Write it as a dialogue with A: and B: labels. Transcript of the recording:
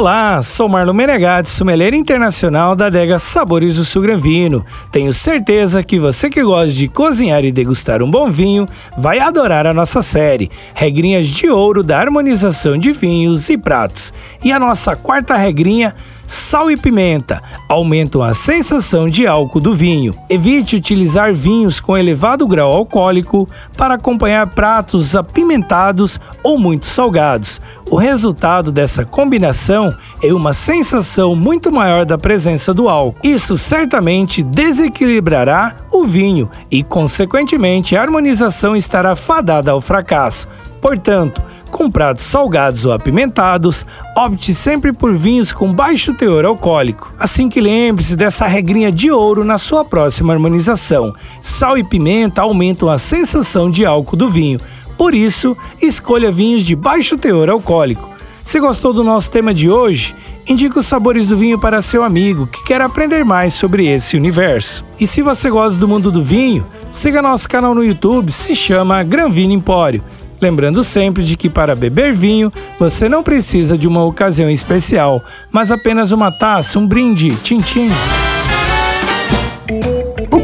A: Olá, sou Marlon Menegatti, sommelier internacional da adega Sabores do Sul. Tenho certeza que você que gosta de cozinhar e degustar um bom vinho vai adorar a nossa série Regrinhas de Ouro da Harmonização de Vinhos e Pratos. E a nossa quarta regrinha Sal e pimenta aumentam a sensação de álcool do vinho. Evite utilizar vinhos com elevado grau alcoólico para acompanhar pratos apimentados ou muito salgados. O resultado dessa combinação é uma sensação muito maior da presença do álcool. Isso certamente desequilibrará o vinho e, consequentemente, a harmonização estará fadada ao fracasso. Portanto, com pratos salgados ou apimentados, opte sempre por vinhos com baixo teor alcoólico. Assim que lembre-se dessa regrinha de ouro na sua próxima harmonização. Sal e pimenta aumentam a sensação de álcool do vinho. Por isso, escolha vinhos de baixo teor alcoólico. Se gostou do nosso tema de hoje, indique os sabores do vinho para seu amigo que quer aprender mais sobre esse universo. E se você gosta do mundo do vinho, siga nosso canal no YouTube, se chama Gran Vino Empório. Lembrando sempre de que para beber vinho você não precisa de uma ocasião especial, mas apenas uma taça, um brinde, tchim-tchim.